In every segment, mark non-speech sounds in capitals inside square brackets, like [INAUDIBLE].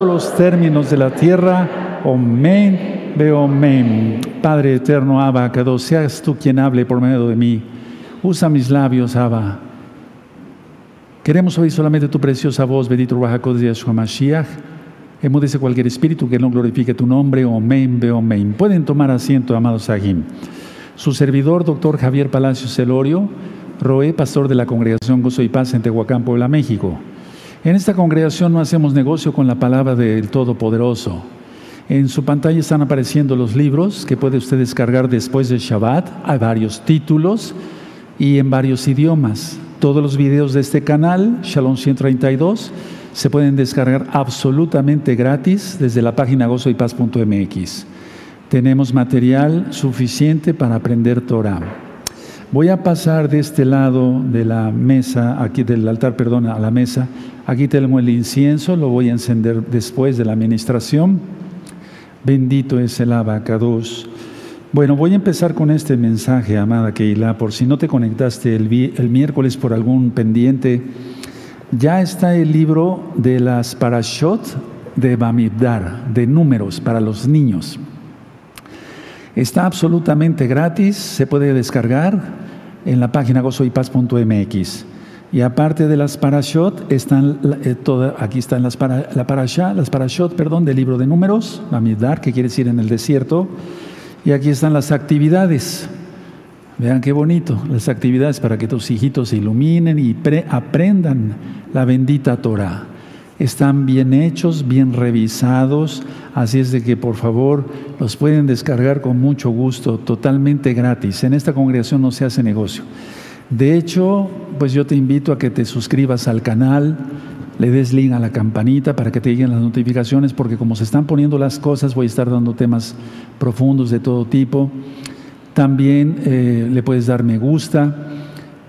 los términos de la tierra. Omen, veo omen. Padre eterno, Abba, que seas tú quien hable por medio de mí. Usa mis labios, Abba. Queremos oír solamente tu preciosa voz, bendito Ruach de Yeshua Mashiach. Emudece cualquier espíritu que no glorifique tu nombre. Omen, veo omen. Pueden tomar asiento, amados Sahim. Su servidor, doctor Javier Palacios Celorio, Roé, pastor de la Congregación Gozo y Paz en Tehuacán, Puebla, México. En esta congregación no hacemos negocio con la palabra del Todopoderoso. En su pantalla están apareciendo los libros que puede usted descargar después de Shabbat. Hay varios títulos y en varios idiomas. Todos los videos de este canal, Shalom 132, se pueden descargar absolutamente gratis desde la página gozoypaz.mx. Tenemos material suficiente para aprender Torah. Voy a pasar de este lado de la mesa, aquí del altar, perdón, a la mesa. Aquí tengo el incienso, lo voy a encender después de la administración. Bendito es el abacados. Bueno, voy a empezar con este mensaje, amada Keila, por si no te conectaste el, miércoles por algún pendiente. Ya está el libro de las parashot de Bamidbar, de números para los niños. Está absolutamente gratis, se puede descargar en la página gozoypaz.mx. Y aparte de las parashot, están eh, aquí están las para, la parasha, las parashot, perdón, del libro de números, Bamidbar, que quiere decir en el desierto. Y aquí están las actividades. Vean qué bonito, las actividades para que tus hijitos se iluminen y aprendan la bendita Torah están bien hechos, bien revisados, así es de que por favor los pueden descargar con mucho gusto, totalmente gratis. En esta congregación no se hace negocio. De hecho, pues yo te invito a que te suscribas al canal, le des link a la campanita para que te lleguen las notificaciones, porque como se están poniendo las cosas, voy a estar dando temas profundos de todo tipo. También eh, le puedes dar me gusta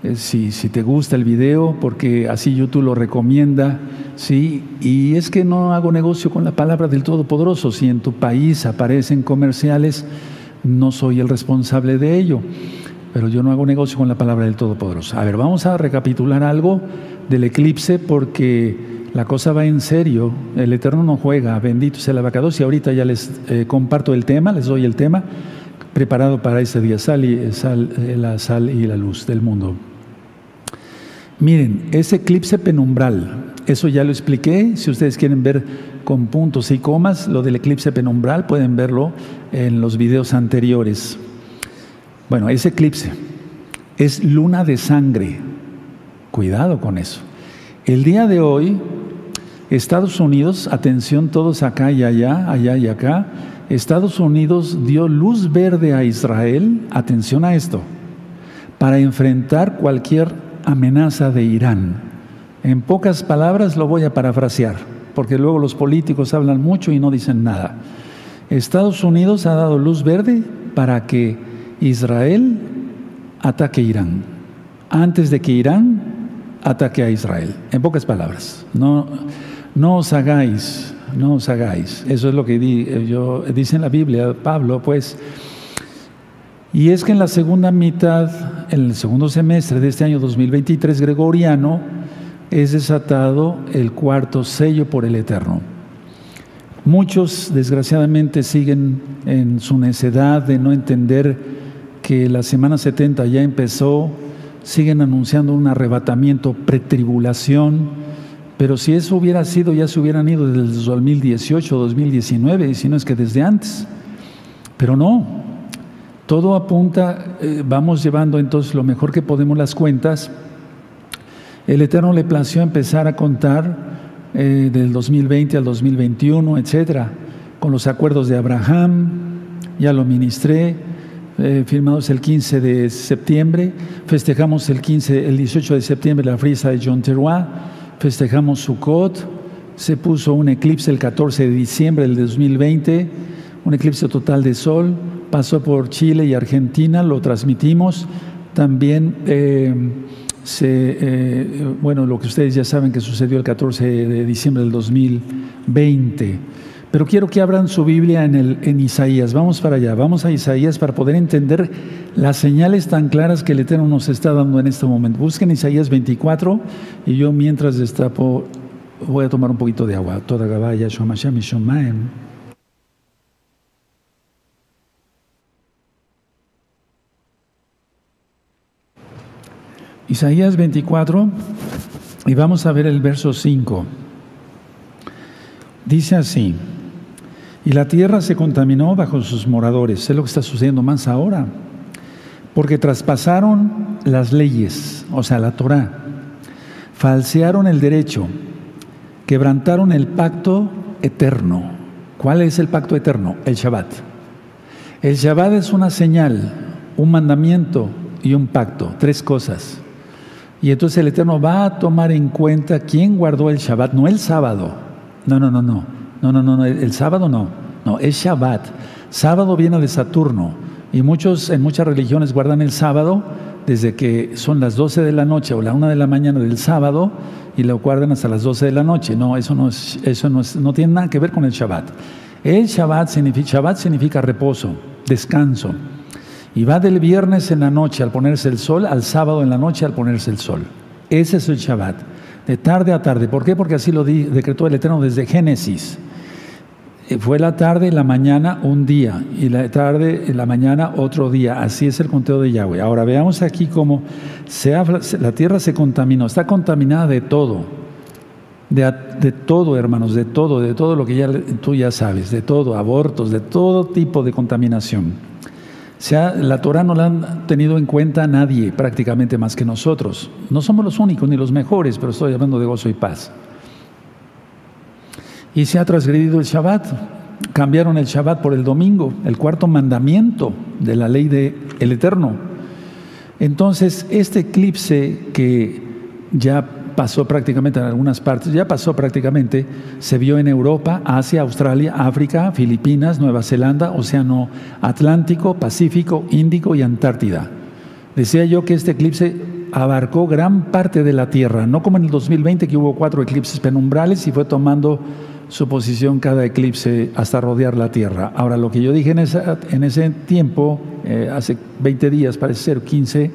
eh, si, si, te gusta el video, porque así YouTube lo recomienda, ¿sí? Y es que no hago negocio con la palabra del Todopoderoso. Si en tu país aparecen comerciales, no soy el responsable de ello. Pero yo no hago negocio con la palabra del Todopoderoso. A ver, vamos a recapitular algo del eclipse porque la cosa va en serio. El Eterno no juega. Bendito sea el abacados. Y ahorita ya les eh, comparto el tema, les doy el tema preparado para ese día. Sal y, sal, eh, la sal y la luz del mundo. Miren, ese eclipse penumbral, eso ya lo expliqué. Si ustedes quieren ver con puntos y comas lo del eclipse penumbral, pueden verlo en los videos anteriores. Bueno, ese eclipse es luna de sangre. Cuidado con eso. El día de hoy, Estados Unidos, atención todos acá y allá, allá y acá, Estados Unidos dio luz verde a Israel, atención a esto, para enfrentar cualquier amenaza de Irán. En pocas palabras lo voy a parafrasear, porque luego los políticos hablan mucho y no dicen nada. Estados Unidos ha dado luz verde para que Israel ataque Irán, antes de que Irán ataque a Israel. En pocas palabras, no, no os hagáis, no os hagáis. Eso es lo que yo, dice en la Biblia, Pablo, pues y es que en la segunda mitad, en el segundo semestre de este año 2023 gregoriano, es desatado el cuarto sello por el Eterno. Muchos, desgraciadamente, siguen en su necedad de no entender que la semana 70 ya empezó, siguen anunciando un arrebatamiento, pretribulación, pero si eso hubiera sido, ya se hubieran ido desde el 2018 o 2019, y si no es que desde antes. Pero no, todo apunta, eh, vamos llevando entonces lo mejor que podemos las cuentas. El Eterno le plació empezar a contar eh, del 2020 al 2021, etcétera, con los acuerdos de Abraham, ya lo ministré, eh, firmados el 15 de septiembre, festejamos el 15, el 18 de septiembre la frisa de John Terroir, festejamos Sukkot, se puso un eclipse el 14 de diciembre del 2020, un eclipse total de sol, pasó por Chile y Argentina, lo transmitimos. También, eh, eh, bueno, lo que ustedes ya saben que sucedió el 14 de diciembre del 2020. Pero quiero que abran su Biblia en, el, en Isaías. Vamos para allá, vamos a Isaías para poder entender las señales tan claras que el Eterno nos está dando en este momento. Busquen Isaías 24 y yo mientras destapo Voy a tomar un poquito de agua. Toda Gabaya, Shomashem y. Isaías 24, y vamos a ver el verso 5. Dice así, y la tierra se contaminó bajo sus moradores. Es lo que está sucediendo más ahora, porque traspasaron las leyes, o sea, la Torah, falsearon el derecho, quebrantaron el pacto eterno. ¿Cuál es el pacto eterno? El Shabbat. El Shabbat es una señal, un mandamiento y un pacto, tres cosas. Y entonces el Eterno va a tomar en cuenta quién guardó el Shabbat, no el sábado. No, no, no, no. No, no, no, el sábado no. No, es Shabbat. Sábado viene de Saturno. Y muchos, en muchas religiones guardan el sábado desde que son las 12 de la noche o la 1 de la mañana del sábado y lo guardan hasta las 12 de la noche. No, eso no, es, eso no, no tiene nada que ver con el Shabbat. El Shabbat significa, Shabbat significa reposo, descanso. Y va del viernes en la noche al ponerse el sol al sábado en la noche al ponerse el sol. Ese es el Shabbat, de tarde a tarde. ¿Por qué? Porque así lo decretó el Eterno desde Génesis. Eh, fue la tarde la mañana un día, y la tarde y la mañana otro día. Así es el conteo de Yahweh. Ahora veamos aquí cómo la tierra se contaminó. Está contaminada de todo. De, todo, hermanos, de todo, de todo lo que ya, tú ya sabes, de todo, abortos, de todo tipo de contaminación la Torah no la han tenido en cuenta nadie prácticamente más que nosotros. No somos los únicos ni los mejores, pero estoy hablando de gozo y paz. Y se ha transgredido el Shabbat. Cambiaron el Shabbat por el domingo, el cuarto mandamiento de la ley del el Eterno. Entonces, este eclipse que ya pasó prácticamente en algunas partes, ya pasó prácticamente, se vio en Europa, Asia, Australia, África, Filipinas, Nueva Zelanda, Océano Atlántico, Pacífico, Índico y Antártida. Decía yo que este eclipse abarcó gran parte de la Tierra, no como en el 2020 que hubo cuatro eclipses penumbrales y fue tomando su posición cada eclipse hasta rodear la Tierra. Ahora, lo que yo dije en, en ese tiempo, eh, hace 20 días, parece ser 15,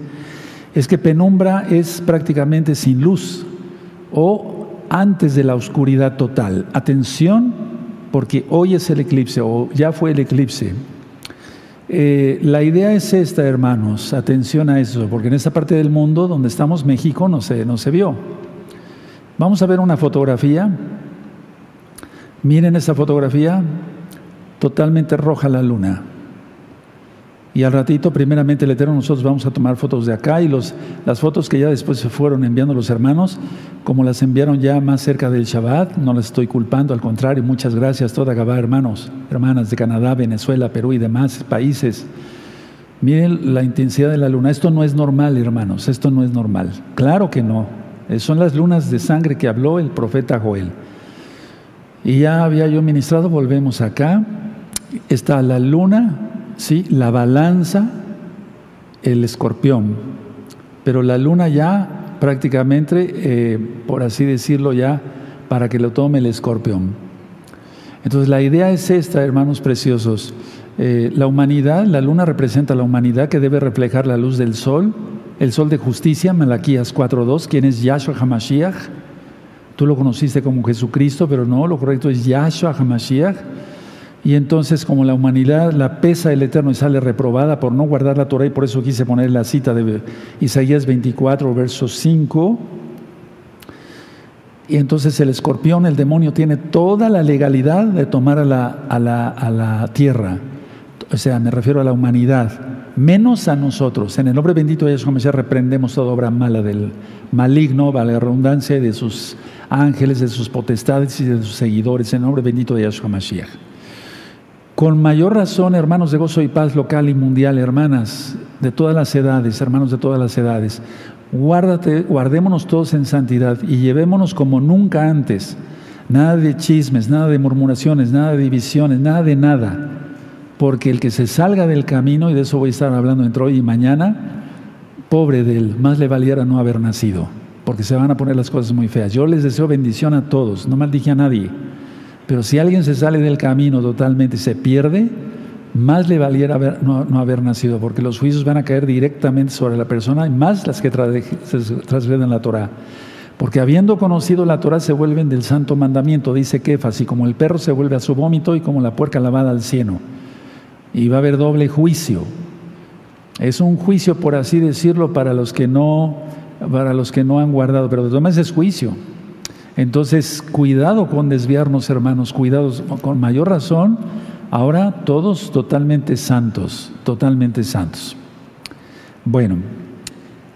es que penumbra es prácticamente sin luz o antes de la oscuridad total. Atención, porque hoy es el eclipse o ya fue el eclipse. Eh, la idea es esta, hermanos, atención a eso, porque en esta parte del mundo donde estamos, México, no se, no se vio. Vamos a ver una fotografía. Miren esa fotografía, totalmente roja la luna. Y al ratito, primeramente el Eterno, nosotros vamos a tomar fotos de acá y los, las fotos que ya después se fueron enviando los hermanos, como las enviaron ya más cerca del Shabbat, no las estoy culpando, al contrario, muchas gracias toda Gabá, hermanos, hermanas de Canadá, Venezuela, Perú y demás países. Miren la intensidad de la luna, esto no es normal, hermanos, esto no es normal. Claro que no, eh, son las lunas de sangre que habló el profeta Joel. Y ya había yo ministrado, volvemos acá, está la luna ¿sí? la balanza, el escorpión, pero la luna ya prácticamente, eh, por así decirlo ya, para que lo tome el escorpión. Entonces la idea es esta, hermanos preciosos. Eh, la humanidad, la luna representa la humanidad que debe reflejar la luz del sol, el sol de justicia, Malaquías 4.2, quien es Yahshua HaMashiach. Tú lo conociste como Jesucristo, pero no, lo correcto es Yahshua HaMashiach y entonces, como la humanidad la pesa el Eterno y sale reprobada por no guardar la Torah, y por eso quise poner la cita de Isaías 24, verso 5. Y entonces el escorpión, el demonio, tiene toda la legalidad de tomar a la, a la, a la tierra. O sea, me refiero a la humanidad, menos a nosotros. En el nombre bendito de Mesías reprendemos toda obra mala del maligno, vale la redundancia, de sus ángeles, de sus potestades y de sus seguidores. En nombre bendito de Yahshua Mashiach. Con mayor razón, hermanos de gozo y paz local y mundial, hermanas de todas las edades, hermanos de todas las edades, guárdate, guardémonos todos en santidad y llevémonos como nunca antes. Nada de chismes, nada de murmuraciones, nada de divisiones, nada de nada. Porque el que se salga del camino, y de eso voy a estar hablando entre hoy y mañana, pobre de él, más le valiera no haber nacido, porque se van a poner las cosas muy feas. Yo les deseo bendición a todos, no maldije a nadie. Pero si alguien se sale del camino totalmente y se pierde, más le valiera no, haber nacido, porque los juicios van a caer directamente sobre la persona y más las que transgreden la Torah. Porque habiendo conocido la Torah se vuelven del santo mandamiento, dice Kefas, y como el perro se vuelve a su vómito y como la puerca lavada al cieno. Y va a haber doble juicio. Es un juicio, por así decirlo, para los que no, para los que no han guardado, pero de todas es juicio. Entonces, cuidado con desviarnos, hermanos, cuidados, con mayor razón, ahora todos totalmente santos, totalmente santos. Bueno,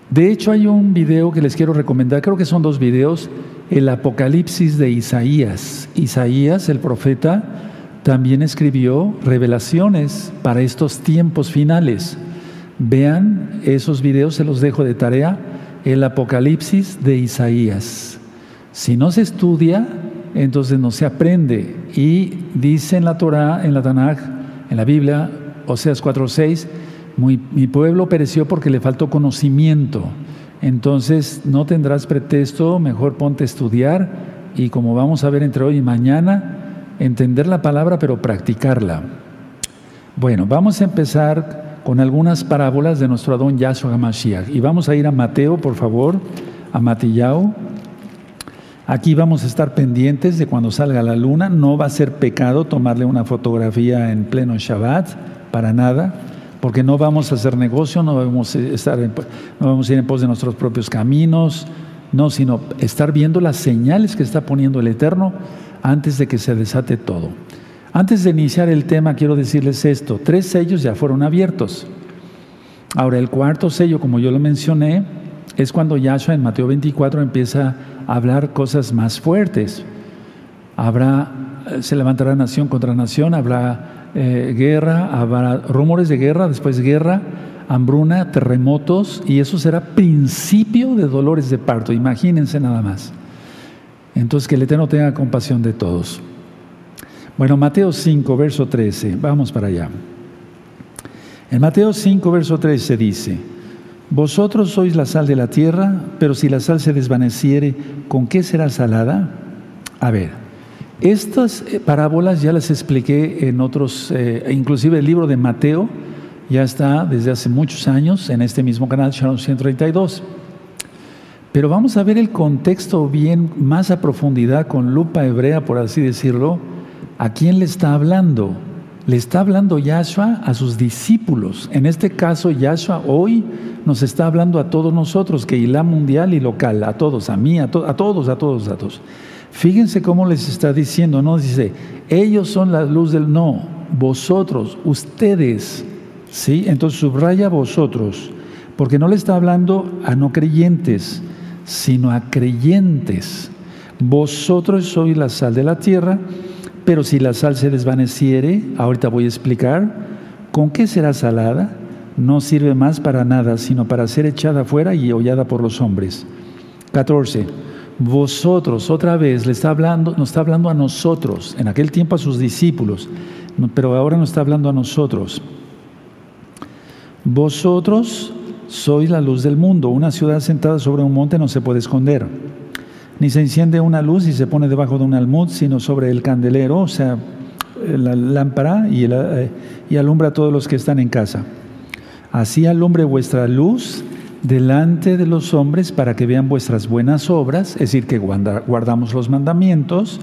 de hecho hay un video que les quiero recomendar, creo que son dos videos, el Apocalipsis de Isaías. Isaías, el profeta, también escribió revelaciones para estos tiempos finales. Vean esos videos, se los dejo de tarea, el Apocalipsis de Isaías. Si no se estudia, entonces no se aprende. Y dice en la Torah, en la Tanaj, en la Biblia, Oseas 4:6, mi pueblo pereció porque le faltó conocimiento. Entonces no tendrás pretexto, mejor ponte a estudiar y como vamos a ver entre hoy y mañana, entender la palabra pero practicarla. Bueno, vamos a empezar con algunas parábolas de nuestro Adón Yahshua HaMashiach. Y vamos a ir a Mateo, por favor, a Matillao Aquí vamos a estar pendientes de cuando salga la luna. No va a ser pecado tomarle una fotografía en pleno Shabbat, para nada, porque no vamos a hacer negocio, no vamos a, estar no vamos a ir en pos de nuestros propios caminos, no, sino estar viendo las señales que está poniendo el Eterno antes de que se desate todo. Antes de iniciar el tema, quiero decirles esto: tres sellos ya fueron abiertos. Ahora, el cuarto sello, como yo lo mencioné, es cuando Yahshua en Mateo 24 empieza a hablar cosas más fuertes. Habrá, eh, se levantará nación contra nación, habrá eh, guerra, habrá rumores de guerra, después guerra, hambruna, terremotos, y eso será principio de dolores de parto. Imagínense nada más. Entonces, que el Eterno tenga compasión de todos. Bueno, Mateo 5, verso 13, vamos para allá. En Mateo 5, verso 13 dice, vosotros sois la sal de la tierra, pero si la sal se desvaneciere, ¿con qué será salada? A ver, estas eh, parábolas ya las expliqué en otros, eh, inclusive el libro de Mateo ya está desde hace muchos años en este mismo canal, Shalom 132. Pero vamos a ver el contexto bien más a profundidad con lupa hebrea, por así decirlo. ¿A quién le está hablando? Le está hablando Yahshua a sus discípulos. En este caso, Yahshua hoy nos está hablando a todos nosotros, que la mundial y local, a todos, a mí, a, a todos, a todos, a todos. Fíjense cómo les está diciendo, no dice, ellos son la luz del no, vosotros, ustedes, ¿sí? Entonces subraya vosotros, porque no le está hablando a no creyentes, sino a creyentes. Vosotros sois la sal de la tierra, pero si la sal se desvaneciere, ahorita voy a explicar, ¿con qué será salada? no sirve más para nada, sino para ser echada fuera y hollada por los hombres. 14. Vosotros, otra vez, le está hablando, nos está hablando a nosotros, en aquel tiempo a sus discípulos, pero ahora nos está hablando a nosotros. Vosotros sois la luz del mundo. Una ciudad sentada sobre un monte no se puede esconder. Ni se enciende una luz y se pone debajo de un almud, sino sobre el candelero, o sea, la lámpara, y, eh, y alumbra a todos los que están en casa. Así alumbre vuestra luz delante de los hombres para que vean vuestras buenas obras, es decir, que guardamos los mandamientos,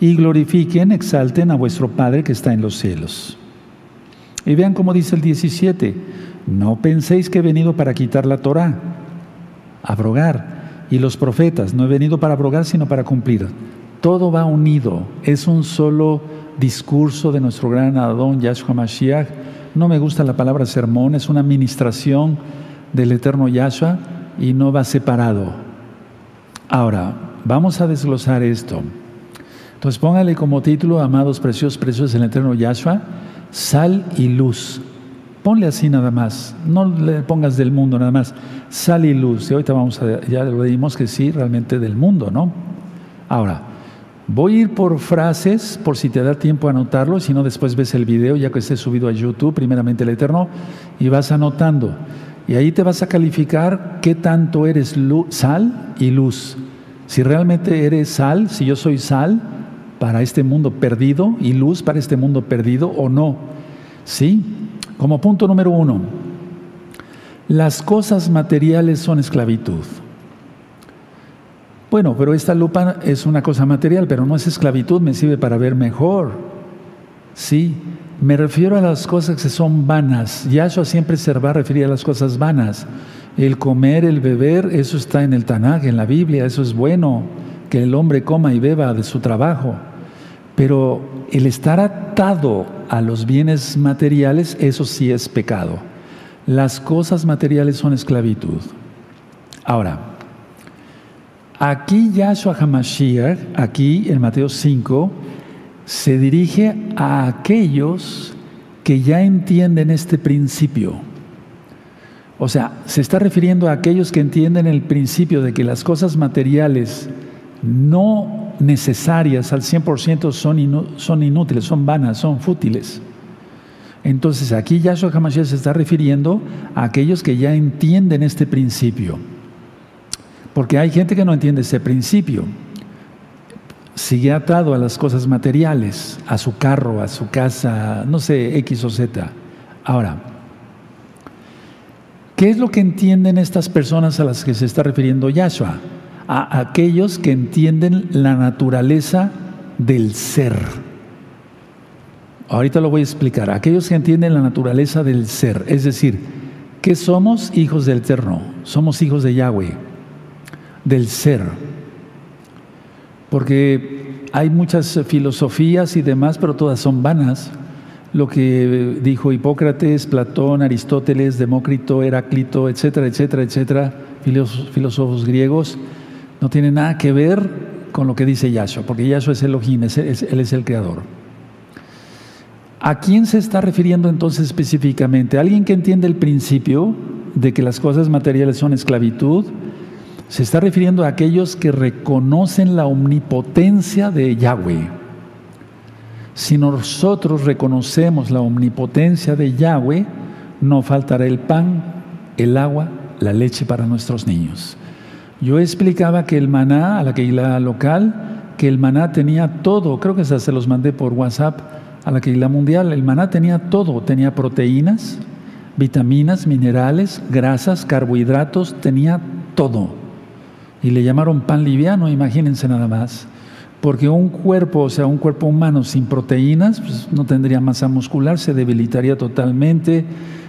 y glorifiquen, exalten a vuestro Padre que está en los cielos. Y vean cómo dice el 17, no penséis que he venido para quitar la Torah, abrogar, y los profetas, no he venido para abrogar, sino para cumplir. Todo va unido, es un solo discurso de nuestro gran Adón Yahshua Mashiach, no me gusta la palabra sermón, es una administración del eterno Yahshua y no va separado. Ahora, vamos a desglosar esto. Entonces póngale como título, amados preciosos, preciosos el eterno Yahshua, sal y luz. Ponle así nada más, no le pongas del mundo nada más, sal y luz. Y ahorita vamos a, ya lo dimos que sí, realmente del mundo, ¿no? Ahora, Voy a ir por frases, por si te da tiempo a anotarlo, si no después ves el video ya que esté subido a YouTube, primeramente el Eterno, y vas anotando. Y ahí te vas a calificar qué tanto eres sal y luz. Si realmente eres sal, si yo soy sal para este mundo perdido y luz para este mundo perdido o no. ¿Sí? Como punto número uno, las cosas materiales son esclavitud. Bueno, pero esta lupa es una cosa material, pero no es esclavitud, me sirve para ver mejor. Sí, me refiero a las cosas que son vanas. Yahshua siempre se va a referir a las cosas vanas. El comer, el beber, eso está en el Tanaj, en la Biblia, eso es bueno, que el hombre coma y beba de su trabajo. Pero el estar atado a los bienes materiales, eso sí es pecado. Las cosas materiales son esclavitud. Ahora, aquí Yahshua HaMashiach, aquí en Mateo 5, se dirige a aquellos que ya entienden este principio. O sea, se está refiriendo a aquellos que entienden el principio de que las cosas materiales no necesarias al 100% son, son inútiles, son vanas, son fútiles. Entonces aquí Yahshua HaMashiach se está refiriendo a aquellos que ya entienden este principio. Porque hay gente que no entiende ese principio. Sigue atado a las cosas materiales, a su carro, a su casa, no sé, X o Z. Ahora, ¿qué es lo que entienden estas personas a las que se está refiriendo Yahshua? A aquellos que entienden la naturaleza del ser. Ahorita lo voy a explicar. Aquellos que entienden la naturaleza del ser, es decir, que somos hijos del Eterno, somos hijos de Yahweh, del ser. Porque hay muchas filosofías y demás, pero todas son vanas. Lo que dijo Hipócrates, Platón, Aristóteles, Demócrito, Heráclito, etcétera, etcétera, etcétera, filósofos griegos, no tiene nada que ver con lo que dice Yahshua, porque Yahshua es Elohim, él es el creador. ¿A quién se está refiriendo entonces específicamente? ¿Alguien que entiende el principio de que las cosas materiales son esclavitud? Se está refiriendo a aquellos que reconocen la omnipotencia de Yahweh. Si nosotros reconocemos la omnipotencia de Yahweh, no faltará el pan, el agua, la leche para nuestros niños. Yo explicaba que el maná, a la la local, que el maná tenía todo, creo que se los mandé por WhatsApp, a la la mundial, el maná tenía todo, tenía proteínas, vitaminas, minerales, grasas, carbohidratos, tenía todo. Y le llamaron pan liviano, imagínense nada más. Porque un cuerpo, o sea, un cuerpo humano sin proteínas, pues no tendría masa muscular, se debilitaría totalmente,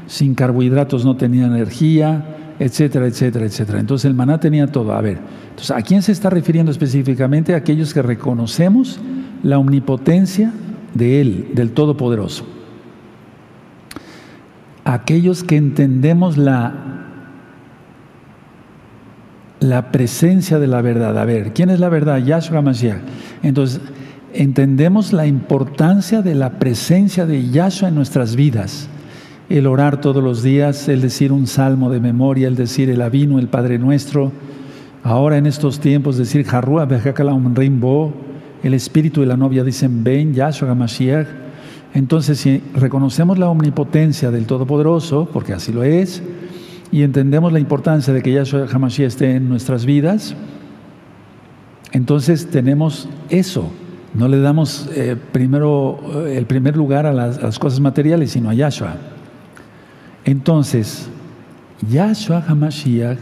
sin carbohidratos no tenía energía, etcétera, etcétera, etcétera. Entonces el maná tenía todo. A ver, entonces, ¿a quién se está refiriendo específicamente? A aquellos que reconocemos la omnipotencia de Él, del Todopoderoso. Aquellos que entendemos la, la presencia de la verdad. A ver, ¿quién es la verdad? Yahshua Mashiach. Entonces, entendemos la importancia de la presencia de Yahshua en nuestras vidas. El orar todos los días, el decir un salmo de memoria, el decir el Avino, el Padre Nuestro. Ahora en estos tiempos decir Harrua Bejakalam Rimbo, el espíritu y la novia dicen, ven Yahshua Mashiach. Entonces, si reconocemos la omnipotencia del Todopoderoso, porque así lo es, y entendemos la importancia de que Yahshua HaMashiach esté en nuestras vidas, entonces tenemos eso. No le damos eh, primero eh, el primer lugar a las, a las, cosas materiales, sino a Yahshua. Entonces, Yahshua HaMashiach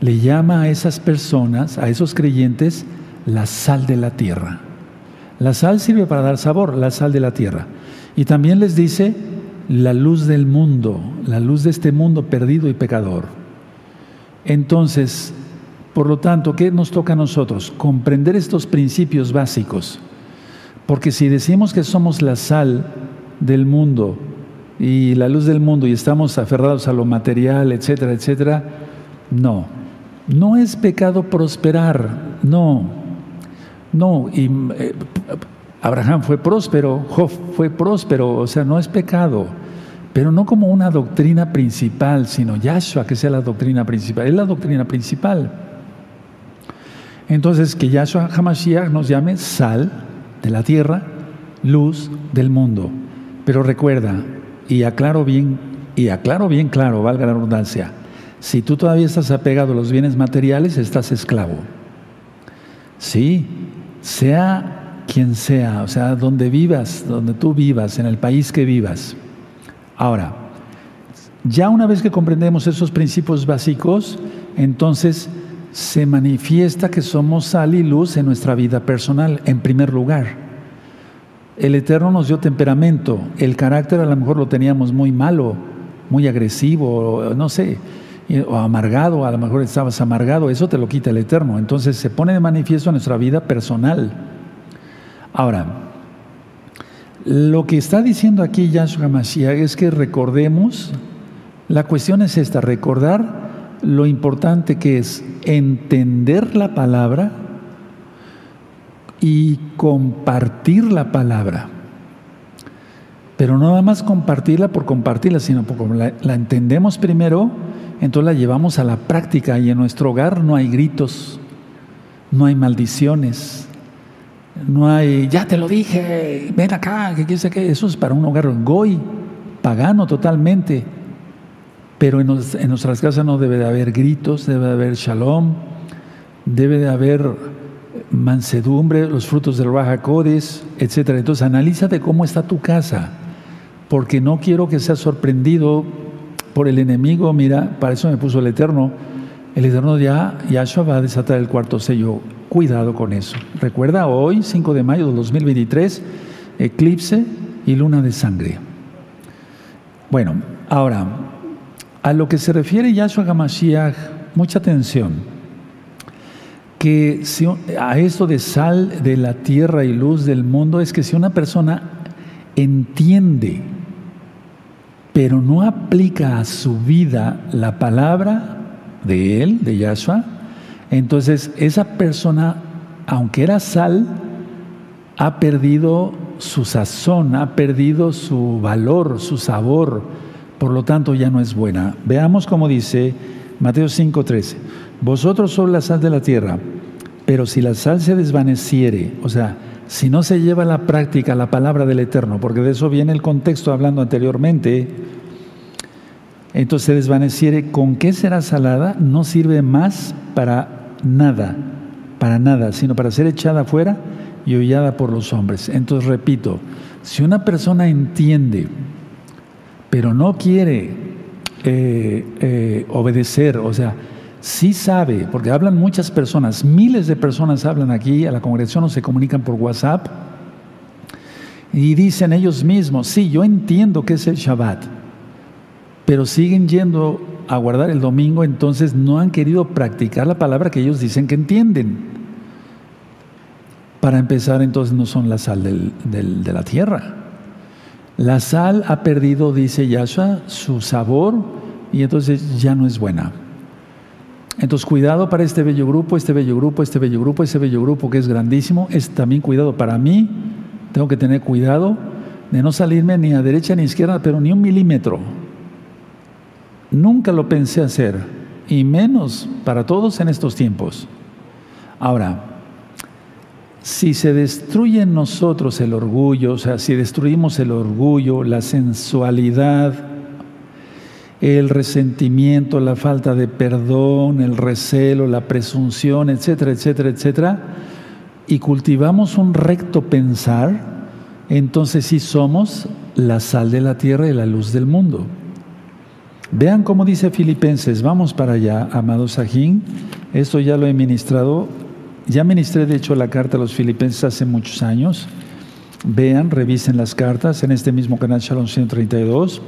le llama a esas personas, a esos creyentes, la sal de la tierra. La sal sirve para dar sabor, la sal de la tierra. Y también les dice la luz del mundo, la luz de este mundo perdido y pecador. Entonces, por lo tanto, ¿qué nos toca a nosotros? Comprender estos principios básicos. Porque si decimos que somos la sal del mundo y la luz del mundo y estamos aferrados a lo material, etcétera, etcétera, no. No es pecado prosperar, no. No, eh, Abraham fue próspero, Job fue próspero, o sea, no es pecado, pero no como una doctrina principal, sino Yahshua que sea la doctrina principal, es la doctrina principal. Entonces, que Yahshua Hamashiach nos llame sal de la tierra, luz del mundo. Pero recuerda, y aclaro bien, y aclaro bien claro, valga la redundancia, si tú todavía estás apegado a los bienes materiales, estás esclavo. Sí, sea quien sea, o sea, donde vivas, donde tú vivas, en el país que vivas. Ahora, ya una vez que comprendemos esos principios básicos, entonces se manifiesta que somos sal y luz en nuestra vida personal, en primer lugar. El Eterno nos dio temperamento, el carácter a lo mejor lo teníamos muy malo, muy agresivo, no sé, o amargado, a lo mejor estabas amargado, eso te lo quita el Eterno. Entonces se pone de manifiesto en nuestra vida personal. Ahora, lo que está diciendo aquí Yahshua Mashiach es que recordemos, la cuestión es esta, recordar lo importante que es entender la palabra, y compartir la palabra. Pero no nada más compartirla por compartirla, sino porque la, entendemos primero, entonces la llevamos a la práctica y en nuestro hogar no hay gritos, no hay maldiciones, no hay, ya te lo dije, ven acá, que quién que eso es para un hogar goy, pagano totalmente. Pero en, en, nuestras casas no debe de haber gritos, debe de haber shalom, debe de haber mansedumbre, los frutos del Raja Codes, etc. Entonces, analízate cómo está tu casa, porque no quiero que seas sorprendido por el enemigo. Mira, para eso me puso el Eterno. El Eterno ya, Yahshua va a desatar el cuarto sello. Cuidado con eso. Recuerda, hoy, 5 de mayo de 2023, eclipse y luna de sangre. Bueno, ahora, a lo que se refiere Yahshua Gamashiach, mucha atención que si, a esto de sal de la tierra y luz del mundo es que si una persona entiende, pero no aplica a su vida la palabra de él, de Yahshua, entonces esa persona, aunque era sal, ha perdido su sazón, ha perdido su valor, su sabor, por lo tanto ya no es buena. Veamos cómo dice Mateo 5:13. Vosotros sois la sal de la tierra, pero si la sal se desvaneciere, o sea, si no se lleva a la práctica la palabra del Eterno, porque de eso viene el contexto hablando anteriormente, entonces se desvaneciere, ¿con qué será salada? No sirve más para nada, para nada, sino para ser echada afuera y hollada por los hombres. Entonces, repito, si una persona entiende, pero no quiere eh, eh, obedecer, o sea, sí sabe, porque hablan muchas personas, miles de personas hablan aquí a la congregación o se comunican por WhatsApp y dicen ellos mismos, sí, yo entiendo que es el Shabbat, pero siguen yendo a guardar el domingo, entonces no han querido practicar la palabra que ellos dicen que entienden. Para empezar, entonces no son la sal de la tierra. La sal ha perdido, dice Yahshua, su sabor y entonces ya no es buena. Entonces, cuidado para este bello grupo, este bello grupo, este bello grupo, este bello grupo que es grandísimo. Es también cuidado para mí. Tengo que tener cuidado de no salirme ni a derecha ni a izquierda, pero ni un milímetro. Nunca lo pensé hacer, y menos para todos en estos tiempos. Ahora, si se destruye en nosotros el orgullo, o sea, si destruimos el orgullo, la sensualidad, el resentimiento, la falta de perdón, el recelo, la presunción, etcétera, etcétera, etcétera, y cultivamos un recto pensar, entonces sí somos la sal de la tierra y la luz del mundo. Vean cómo dice Filipenses, vamos para allá, amado Sajín, esto ya lo he ministrado, ya ministré de hecho la carta a los filipenses hace muchos años, vean, revisen las cartas en este mismo canal Shalom 132.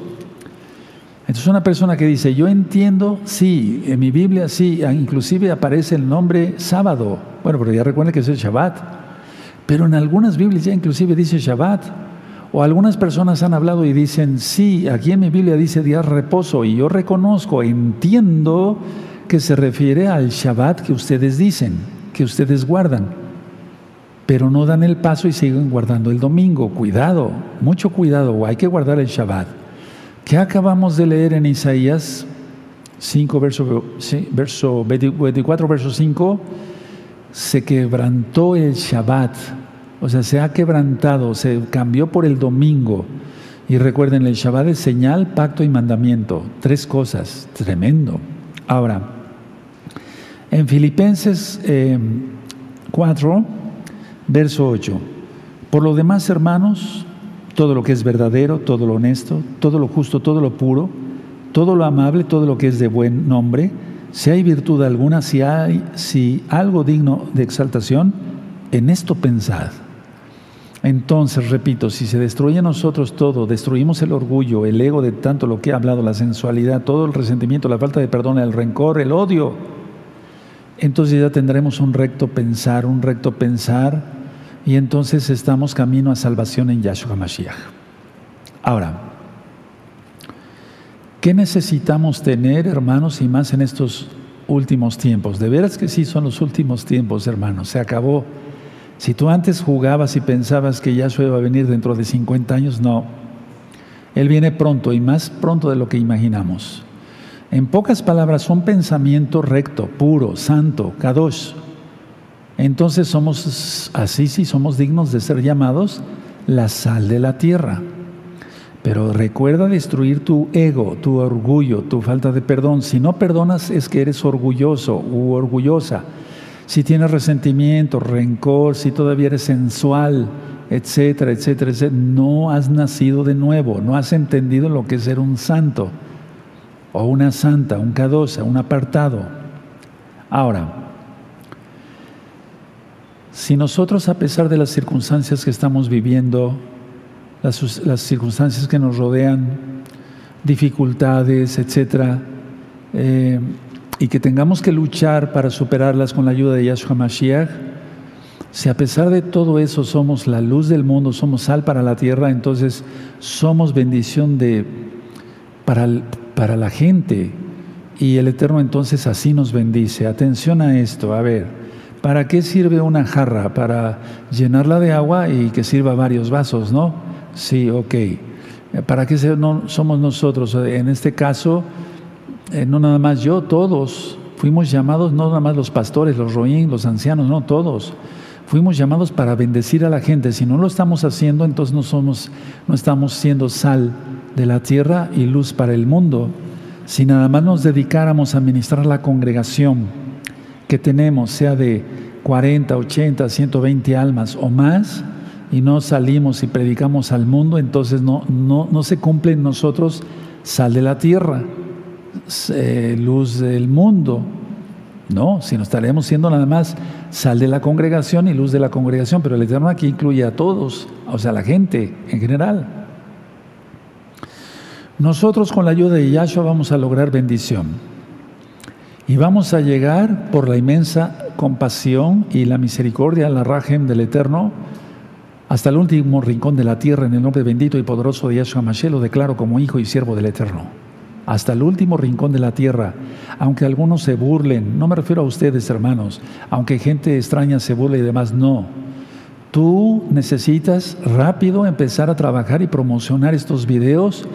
Entonces una persona que dice, yo entiendo, sí, en mi Biblia sí, ah, inclusive aparece el nombre sábado. Bueno, pero ya recuerden que es el Shabbat. Pero en algunas Biblias ya inclusive dice Shabbat. O algunas personas han hablado y dicen, sí, aquí en mi Biblia dice día reposo. Y yo reconozco, entiendo que se refiere al Shabbat que ustedes dicen, que ustedes guardan. Pero no dan el paso y siguen guardando el domingo. Cuidado, mucho cuidado, hay que guardar el Shabbat. ¿Qué acabamos de leer en Isaías 5, verso, verso 24, verso 5? Se quebrantó el Shabbat, o sea, se ha quebrantado, se cambió por el domingo. Y recuerden, el Shabbat es señal, pacto y mandamiento. Tres cosas, tremendo. Ahora, en Filipenses 4, eh, verso 8. Por lo demás, hermanos, todo lo que es verdadero, todo lo honesto, todo lo justo, todo lo puro, todo lo amable, todo lo que es de buen nombre, si hay virtud alguna, si hay si algo digno de exaltación, en esto pensad. Entonces, repito, si se destruye a nosotros todo, destruimos el orgullo, el ego de tanto lo que he hablado, la sensualidad, todo el resentimiento, la falta de perdón, el rencor, el odio, entonces ya tendremos un recto pensar, un recto pensar, y entonces estamos camino a salvación en Yahshua Mashiach. Ahora, ¿qué necesitamos tener, hermanos, y más en estos últimos tiempos? De veras que sí son los últimos tiempos, hermanos, se acabó si tú antes jugabas y pensabas que Yahshua iba a venir dentro de 50 años, no. Él viene pronto y más pronto de lo que imaginamos. En pocas palabras, un pensamiento recto, puro, santo, kadosh. Entonces somos así, sí, somos dignos de ser llamados la sal de la tierra. Pero recuerda destruir tu ego, tu orgullo, tu falta de perdón. Si no perdonas es que eres orgulloso u orgullosa si tienes resentimiento, rencor, si todavía eres sensual, etcétera, etcétera, etcétera, no has nacido de nuevo, no has entendido lo que es ser un santo o una santa, un cadosa, un apartado. Ahora, si nosotros a pesar de las circunstancias que estamos viviendo, las, circunstancias que nos rodean, dificultades, etcétera, eh, y que tengamos que luchar para superarlas con la ayuda de Yahshua Mashiach, si a pesar de todo eso somos la luz del mundo, somos sal para la tierra, entonces somos bendición de, para, para la gente. Y el Eterno entonces así nos bendice. Atención a esto, a ver, ¿para qué sirve una jarra? Para llenarla de agua y que sirva varios vasos, ¿no? Sí, ok. ¿Para qué somos nosotros? En este caso, eh, no nada más yo, todos fuimos llamados, no nada más los pastores, los roín, los ancianos, no, todos. Fuimos llamados para bendecir a la gente. Si no lo estamos haciendo, entonces no, somos, no estamos siendo sal de la tierra y luz para el mundo. Si nada más nos dedicáramos a ministrar la congregación que tenemos, sea de 40, 80, 120 almas o más, y no salimos y predicamos al mundo, entonces no, no, no se cumple en nosotros sal de la tierra. Eh, luz del mundo. No, si no estaremos siendo nada más sal de la congregación y luz de la congregación, pero el Eterno aquí incluye a todos, o sea, a la gente en general. Nosotros con la ayuda de Yahshua vamos a lograr bendición y vamos a llegar por la inmensa compasión y la misericordia, la rajem del Eterno, hasta el último rincón de la tierra en el nombre bendito y poderoso de Yahshua Mashiach, lo declaro como hijo y siervo del Eterno hasta el último rincón de la tierra, aunque algunos se burlen, no me refiero a ustedes hermanos, aunque gente extraña se burle y demás, no. Tú necesitas rápido empezar a trabajar y promocionar estos videos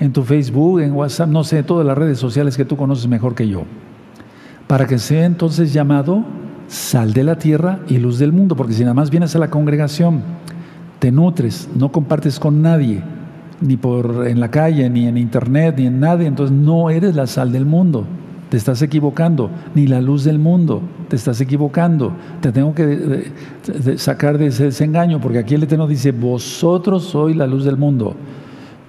en tu Facebook, en WhatsApp, no sé, todas las redes sociales que tú conoces mejor que yo, para que sea entonces llamado sal de la tierra y luz del mundo, porque si nada más vienes a la congregación, te nutres, no compartes con nadie, ni por en la calle, ni en internet, ni en nadie, entonces no eres la sal del mundo. Te estás equivocando, ni la luz del mundo, te estás equivocando. Te tengo que sacar de ese desengaño, porque aquí el Eterno dice, vosotros sois la luz del mundo.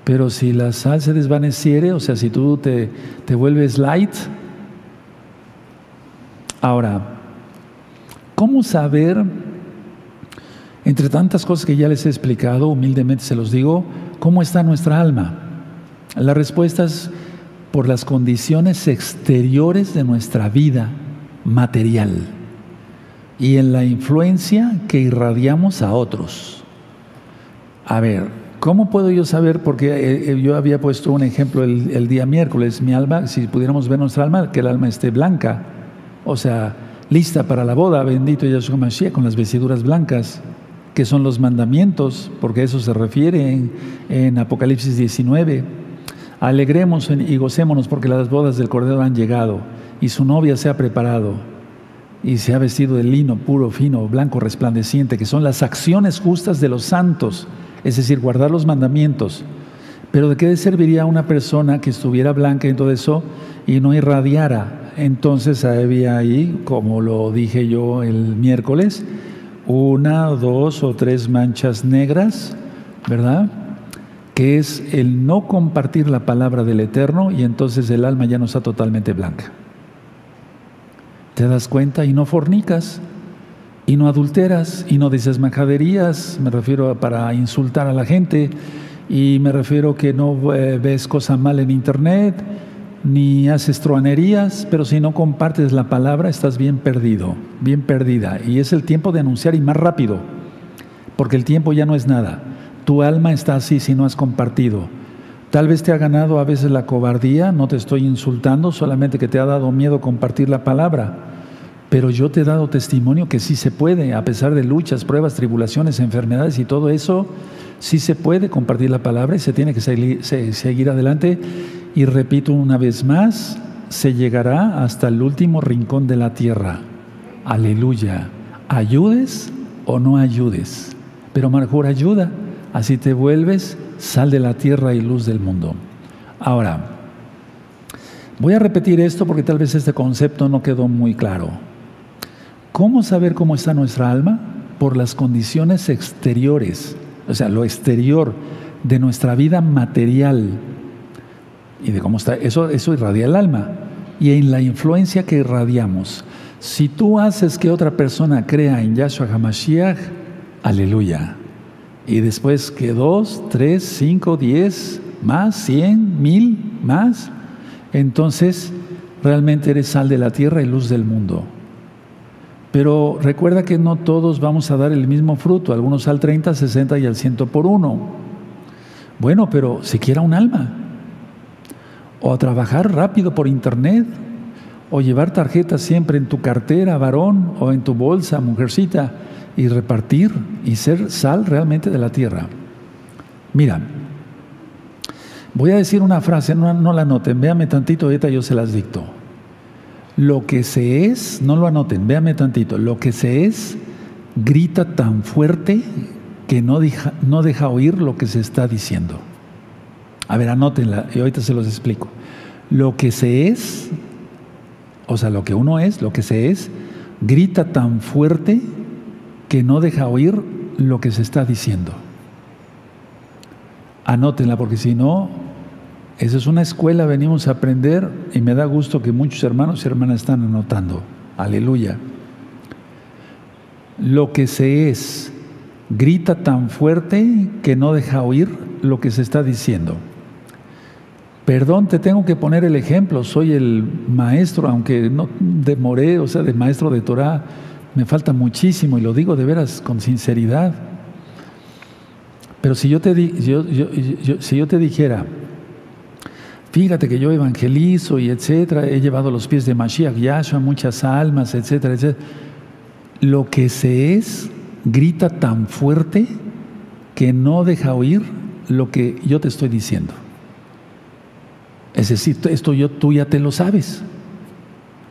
Pero si la sal se desvaneciere, o sea, si tú te, te vuelves light, ahora, ¿cómo saber, entre tantas cosas que ya les he explicado, humildemente se los digo, ¿Cómo está nuestra alma? La respuesta es por las condiciones exteriores de nuestra vida material y en la influencia que irradiamos a otros. A ver, ¿cómo puedo yo saber? Porque eh, eh, yo había puesto un ejemplo el, día miércoles, mi alma, si pudiéramos ver nuestra alma, que el alma esté blanca, o sea, lista para la boda, bendito Yahshua Mashiach, con las vestiduras blancas que son los mandamientos, porque eso se refiere en, Apocalipsis 19. Alegremos y gocémonos porque las bodas del Cordero han llegado y su novia se ha preparado y se ha vestido de lino puro, fino, blanco, resplandeciente, que son las acciones justas de los santos, es decir, guardar los mandamientos. Pero ¿de qué serviría una persona que estuviera blanca en todo eso y no irradiara? Entonces había ahí, como lo dije yo el miércoles, una, dos o tres manchas negras, ¿verdad? Que es el no compartir la palabra del Eterno y entonces el alma ya no está totalmente blanca. ¿Te das cuenta? Y no fornicas, y no adulteras, y no dices majaderías, me refiero para insultar a la gente, y me refiero que no eh, ves cosas mal en internet, ni haces truanerías, pero si no compartes la palabra estás bien perdido, bien perdida. Y es el tiempo de anunciar y más rápido, porque el tiempo ya no es nada. Tu alma está así si no has compartido. Tal vez te ha ganado a veces la cobardía, no te estoy insultando, solamente que te ha dado miedo compartir la palabra. Pero yo te he dado testimonio que sí se puede, a pesar de luchas, pruebas, tribulaciones, enfermedades y todo eso, sí se puede compartir la palabra y se tiene que seguir, adelante. Y repito una vez más, se llegará hasta el último rincón de la tierra. Aleluya. Ayudes o no ayudes, pero mejor ayuda. Así te vuelves sal de la tierra y luz del mundo. Ahora, voy a repetir esto porque tal vez este concepto no quedó muy claro. ¿Cómo saber cómo está nuestra alma? Por las condiciones exteriores, o sea, lo exterior de nuestra vida material y de cómo está. Eso, eso irradia el alma y en la influencia que irradiamos. Si tú haces que otra persona crea en Yahshua HaMashiach, aleluya. Y después que dos, tres, cinco, diez, más, cien, mil, más, entonces realmente eres sal de la tierra y luz del mundo. Pero recuerda que no todos vamos a dar el mismo fruto, algunos al 30, 60 y al 100 por uno. Bueno, pero siquiera un alma. O a trabajar rápido por internet, o llevar tarjetas siempre en tu cartera, varón, o en tu bolsa, mujercita, y repartir y ser sal realmente de la tierra. Mira, voy a decir una frase, no, la noten, véame tantito, ahorita yo se las dicto. Lo que se es, no lo anoten, véame tantito, lo que se es grita tan fuerte que no deja, no deja oír lo que se está diciendo. A ver, anótenla y ahorita se los explico. Lo que se es, o sea, lo que uno es, lo que se es, grita tan fuerte que no deja oír lo que se está diciendo. Anótenla porque si no, esa es una escuela, venimos a aprender y me da gusto que muchos hermanos y hermanas están anotando. Aleluya. Lo que se es grita tan fuerte que no deja oír lo que se está diciendo. Perdón, te tengo que poner el ejemplo. Soy el maestro, aunque no demoré, o sea, de maestro de Torah, me falta muchísimo y lo digo de veras con sinceridad. Pero si yo te, si yo te dijera, Fíjate que yo evangelizo y etcétera, he llevado los pies de Mashiach Yahshua muchas almas, etcétera, etcétera. Lo que se es grita tan fuerte que no deja oír lo que yo te estoy diciendo. Es decir, esto yo, tú ya te lo sabes.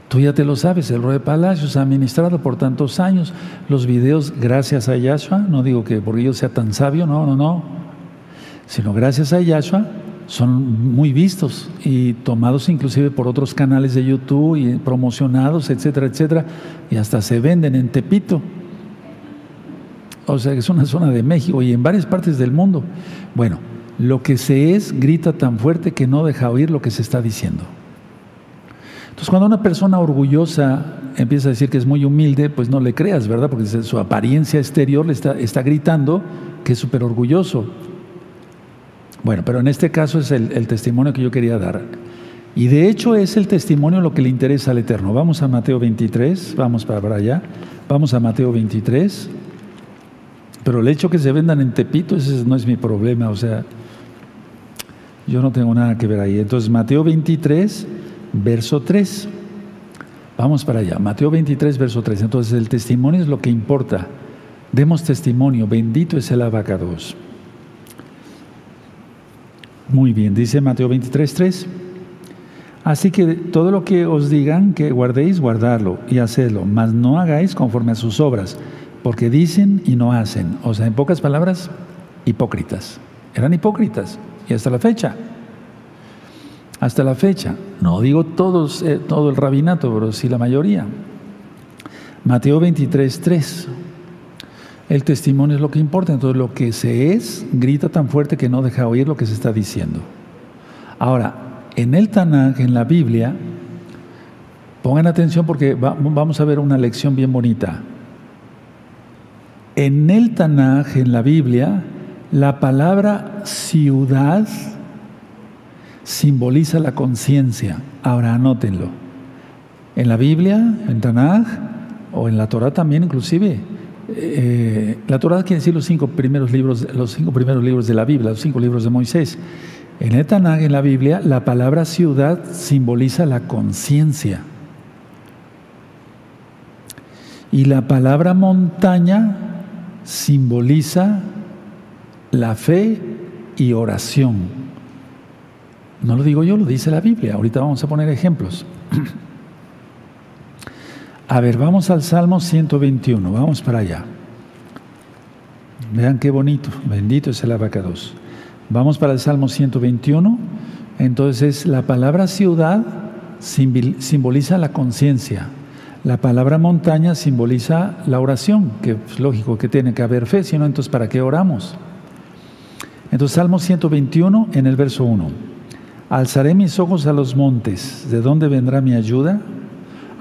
Tú ya te lo sabes, el Rey de Palacios ha administrado por tantos años los videos gracias a Yahshua, no digo que porque yo sea tan sabio, no, no, no, sino gracias a Yahshua son muy vistos y tomados inclusive por otros canales de YouTube y promocionados, etcétera, etcétera, y hasta se venden en Tepito. O sea, que es una zona de México y en varias partes del mundo. Bueno, lo que se es grita tan fuerte que no deja oír lo que se está diciendo. Entonces, cuando una persona orgullosa empieza a decir que es muy humilde, pues no le creas, ¿verdad? Porque su apariencia exterior le está, está gritando que es súper orgulloso. Bueno, pero en este caso es el, testimonio que yo quería dar. Y de hecho es el testimonio lo que le interesa al Eterno. Vamos a Mateo 23, vamos para allá, vamos a Mateo 23. Pero el hecho que se vendan en Tepito, ese no es mi problema, o sea, yo no tengo nada que ver ahí. Entonces, Mateo 23, verso 3. Vamos para allá, Mateo 23, verso 3. Entonces, el testimonio es lo que importa. Demos testimonio, bendito es el abacados. Muy bien, dice Mateo 23, 3. Así que todo lo que os digan que guardéis, guardarlo y hacedlo, mas no hagáis conforme a sus obras, porque dicen y no hacen. O sea, en pocas palabras, hipócritas. Eran hipócritas y hasta la fecha. Hasta la fecha. No digo todos, eh, todo el rabinato, pero sí la mayoría. Mateo 23, 3. El testimonio es lo que importa, entonces lo que se es grita tan fuerte que no deja oír lo que se está diciendo. Ahora, en el Tanaj, en la Biblia, Pongan atención porque vamos a ver una lección bien bonita. En el Tanaj, en la Biblia, la palabra ciudad simboliza la conciencia. Ahora anótenlo. En la Biblia, en Tanaj, o en la Torah también inclusive, eh, la Torah quiere decir los cinco primeros libros, los cinco primeros libros de la Biblia, los cinco libros de Moisés. En el en la Biblia, la palabra ciudad simboliza la conciencia. Y la palabra montaña simboliza la fe y oración. No lo digo yo, lo dice la Biblia. Ahorita vamos a poner ejemplos. [CLEARS THROAT] A ver, vamos al Salmo 121, vamos para allá. Vean qué bonito, bendito es el abacados. Vamos para el Salmo 121. Entonces, la palabra ciudad simboliza la conciencia. La palabra montaña simboliza la oración, que es lógico que tiene que haber fe, si no, entonces ¿para qué oramos? Entonces, Salmo 121 en el verso 1. Alzaré mis ojos a los montes, ¿de dónde vendrá mi ayuda?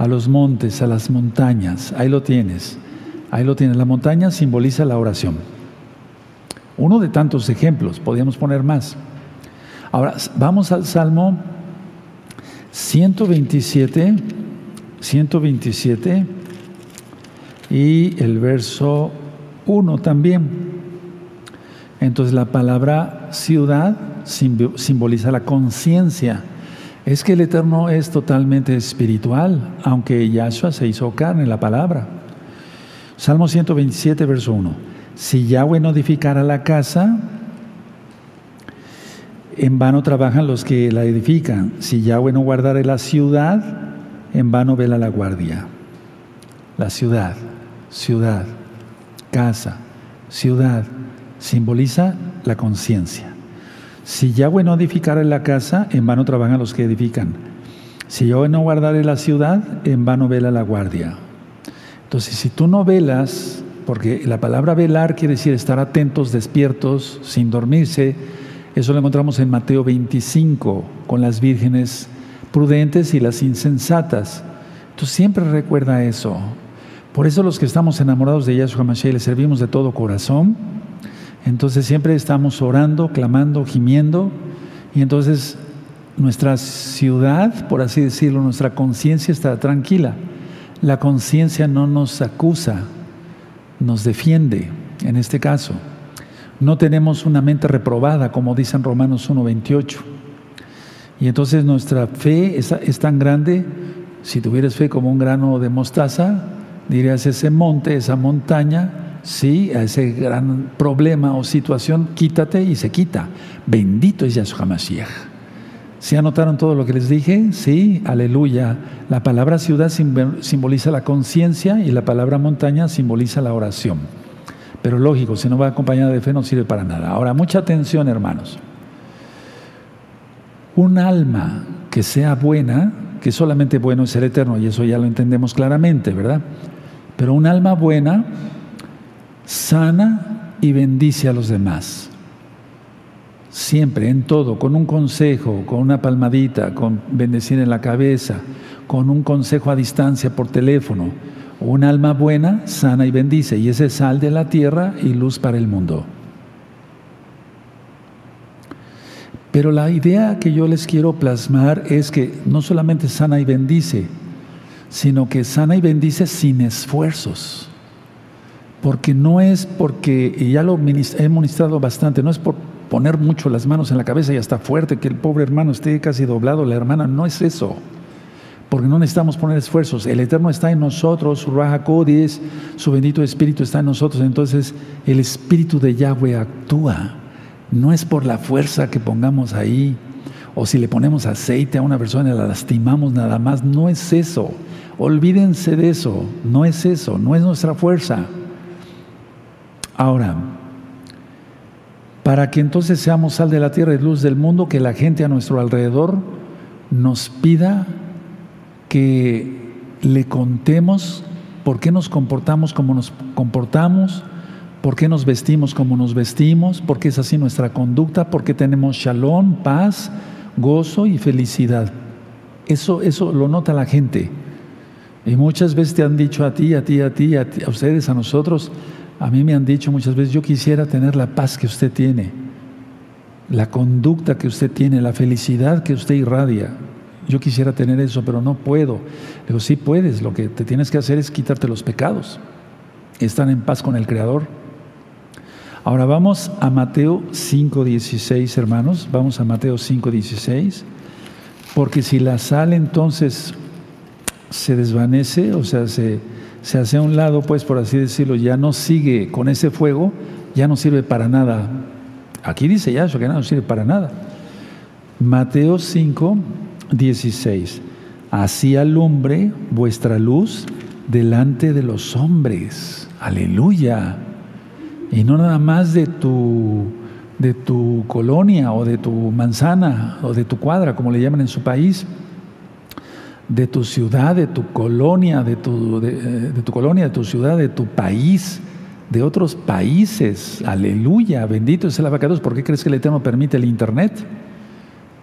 A los montes, a las montañas, ahí lo tienes, ahí lo tienes. La montaña simboliza la oración. Uno de tantos ejemplos, podríamos poner más. Ahora, vamos al Salmo 127 127 y el verso 1 también. Entonces la palabra ciudad simboliza la conciencia. Es que el Eterno es totalmente espiritual, aunque Yahshua se hizo carne, la palabra. Salmo 127, verso 1. Si Yahweh no edificara la casa, en vano trabajan los que la edifican. Si Yahweh no guardara la ciudad, en vano vela la guardia. La ciudad, ciudad, casa, ciudad, simboliza la conciencia. Si Yahweh no edificara la casa, en vano trabajan los que edifican. Si Yahweh no guardare la ciudad, en vano vela la guardia. Entonces, si tú no velas, porque la palabra velar quiere decir estar atentos, despiertos, sin dormirse, eso lo encontramos en Mateo 25, con las vírgenes prudentes y las insensatas. Tú siempre recuerda eso. Por eso los que estamos enamorados de Yahshua Mashiach le servimos de todo corazón. Entonces siempre estamos orando, clamando, gimiendo. Y entonces nuestra ciudad, por así decirlo, nuestra conciencia está tranquila. La conciencia no nos acusa, nos defiende, en este caso. No tenemos una mente reprobada, como dicen Romanos 1.28. Y entonces nuestra fe es, tan grande, si tuvieras fe como un grano de mostaza, dirías ese monte, esa montaña, sí, a ese gran problema o situación, quítate y se quita. Bendito es Yahshua Mashiach. ¿Sí anotaron todo lo que les dije? Sí, aleluya. La palabra ciudad simboliza la conciencia y la palabra montaña simboliza la oración. Pero lógico, si no va acompañada de fe no sirve para nada. Ahora, mucha atención, hermanos. Un alma que sea buena, que solamente bueno es ser eterno, y eso ya lo entendemos claramente, ¿verdad? Pero un alma buena sana y bendice a los demás. Siempre, en todo, con un consejo, con una palmadita, con bendecir en la cabeza, con un consejo a distancia por teléfono. Un alma buena sana y bendice, y ese sal de la tierra y luz para el mundo. Pero la idea que yo les quiero plasmar es que no solamente sana y bendice, sino que sana y bendice sin esfuerzos. Porque no es porque, y ya lo he ministrado bastante, no es por poner mucho las manos en la cabeza y hasta fuerte, que el pobre hermano esté casi doblado, la hermana, no es eso. Porque no necesitamos poner esfuerzos. El Eterno está en nosotros, su Raja Codis, su bendito Espíritu está en nosotros. Entonces el Espíritu de Yahweh actúa. No es por la fuerza que pongamos ahí, o si le ponemos aceite a una persona y la lastimamos nada más, no es eso. Olvídense de eso, no es eso, no es nuestra fuerza. Ahora, para que entonces seamos sal de la tierra y luz del mundo, que la gente a nuestro alrededor nos pida que le contemos por qué nos comportamos como nos comportamos, ¿Por qué nos vestimos como nos vestimos? ¿Por qué es así nuestra conducta? ¿Por qué tenemos shalom, paz, gozo y felicidad? Eso, eso lo nota la gente. Y muchas veces te han dicho a ti, a ti, a ti, a, ti, a ustedes, a nosotros, a mí me han dicho muchas veces, yo quisiera tener la paz que usted tiene, la conducta que usted tiene, la felicidad que usted irradia. Yo quisiera tener eso, pero no puedo. Digo, sí puedes, lo que te tienes que hacer es quitarte los pecados, estar en paz con el Creador. Ahora vamos a Mateo 5.16, hermanos, vamos a Mateo 5.16, porque si la sal entonces se desvanece, o sea, se, se hace a un lado, pues por así decirlo, ya no sigue con ese fuego, ya no sirve para nada. Aquí dice ya eso que no sirve para nada. Mateo 5, 16. Así alumbre vuestra luz delante de los hombres. Aleluya. Y no nada más de tu, de tu colonia o de tu manzana o de tu cuadra, como le llaman en su país, de tu ciudad, de tu colonia, de tu, de, de tu colonia, de tu ciudad, de tu país, de otros países. Aleluya, bendito es el abacados. ¿Por qué crees que el Eterno permite el Internet?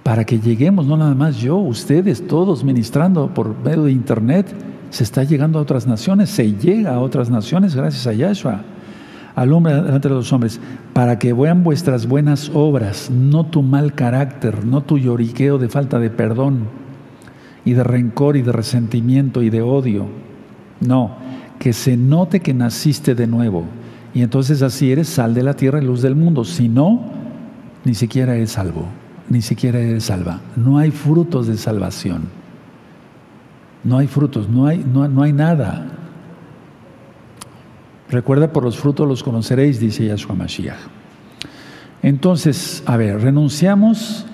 Para que lleguemos, no nada más yo, ustedes, todos ministrando por medio de Internet, se está llegando a otras naciones, se llega a otras naciones gracias a Yahshua. Al hombre delante de los hombres, para que vean vuestras buenas obras, no tu mal carácter, no tu lloriqueo de falta de perdón y de rencor y de resentimiento y de odio. No, que se note que naciste de nuevo. Y entonces así eres sal de la tierra y luz del mundo. Si no, ni siquiera eres salvo, ni siquiera eres salva. No hay frutos de salvación. No hay frutos, no hay, no, no hay nada. Recuerda, por los frutos los conoceréis, dice Yahshua Mashiach. Entonces, a ver, renunciamos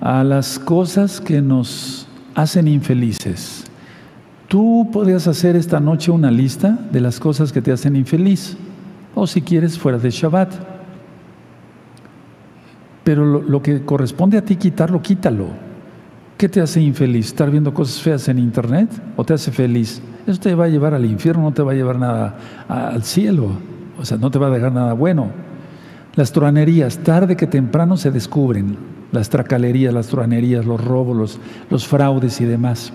a las cosas que nos hacen infelices. Tú podrías hacer esta noche una lista de las cosas que te hacen infeliz, o si quieres fuera de Shabbat. Pero lo, que corresponde a ti quitarlo, quítalo. ¿Qué te hace infeliz? ¿Estar viendo cosas feas en internet? ¿O te hace feliz? Eso te va a llevar al infierno, no te va a llevar nada al cielo. O sea, no te va a dejar nada bueno. Las truanerías, tarde que temprano se descubren. Las tracalerías, las truanerías, los robos, los, los fraudes y demás.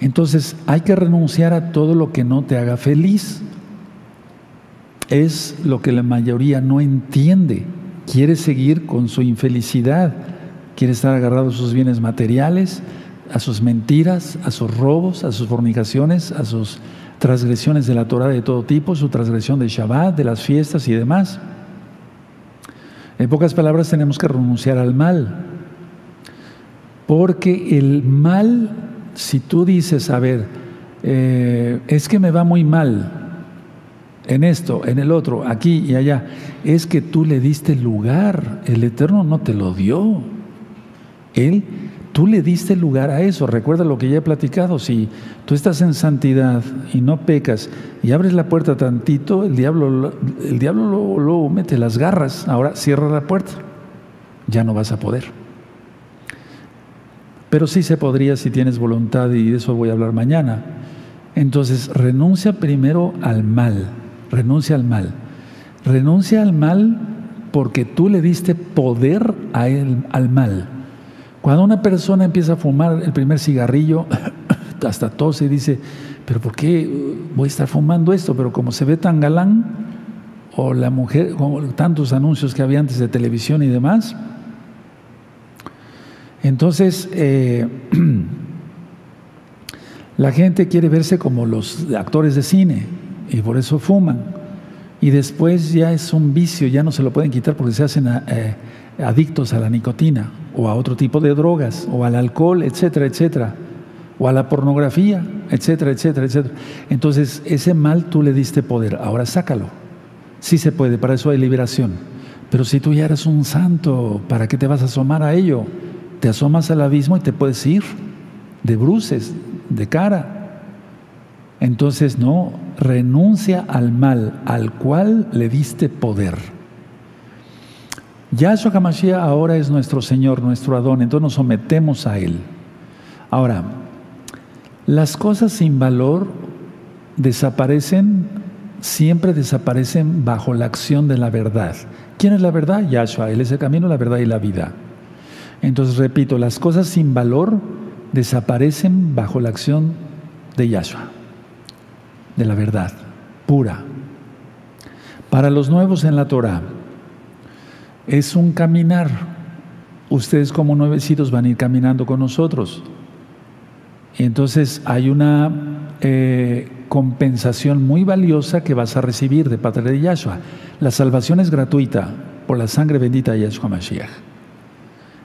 Entonces hay que renunciar a todo lo que no te haga feliz. Es lo que la mayoría no entiende. Quiere seguir con su infelicidad, quiere estar agarrado a sus bienes materiales, a sus mentiras, a sus robos, a sus fornicaciones, a sus transgresiones de la Torah de todo tipo, su transgresión de Shabbat, de las fiestas y demás. En pocas palabras tenemos que renunciar al mal, porque el mal si tú dices, a ver, eh, es que me va muy mal en esto, en el otro, aquí y allá, es que tú le diste lugar, el Eterno no te lo dio. Él, tú le diste lugar a eso. Recuerda lo que ya he platicado, si tú estás en santidad y no pecas y abres la puerta tantito, el diablo, el diablo luego, mete las garras, ahora cierra la puerta, ya no vas a poder. Pero sí se podría si tienes voluntad y de eso voy a hablar mañana. Entonces, renuncia primero al mal, renuncia al mal. Renuncia al mal porque tú le diste poder a él, al mal. Cuando una persona empieza a fumar el primer cigarrillo, [COUGHS] hasta tose y dice, pero ¿por qué voy a estar fumando esto? Pero como se ve tan galán, o la mujer, tantos anuncios que había antes de televisión y demás, entonces, eh, [CLEARS THROAT] la gente quiere verse como los actores de cine y por eso fuman. Y después ya es un vicio, ya no se lo pueden quitar porque se hacen eh, adictos a la nicotina o a otro tipo de drogas o al alcohol, etcétera, etcétera. O a la pornografía, etcétera, etcétera, etcétera. Entonces, ese mal tú le diste poder, ahora sácalo. Sí se puede, para eso hay liberación. Pero si tú ya eres un santo, ¿para qué te vas a asomar a ello? te asomas al abismo y te puedes ir de bruces, de cara. Entonces, no, renuncia al mal al cual le diste poder. Yahshua HaMashiach ahora es nuestro Señor, nuestro Adón, entonces nos sometemos a Él. Ahora, las cosas sin valor desaparecen, siempre desaparecen bajo la acción de la verdad. ¿Quién es la verdad? Yahshua, Él es el camino, la verdad y la vida. Entonces, repito, las cosas sin valor desaparecen bajo la acción de Yahshua, de la verdad pura. Para los nuevos en la Torah, es un caminar. Ustedes como nuevecitos van a ir caminando con nosotros. Y entonces hay una eh, compensación muy valiosa que vas a recibir de Padre de Yahshua. La salvación es gratuita por la sangre bendita de Yahshua Mashiach.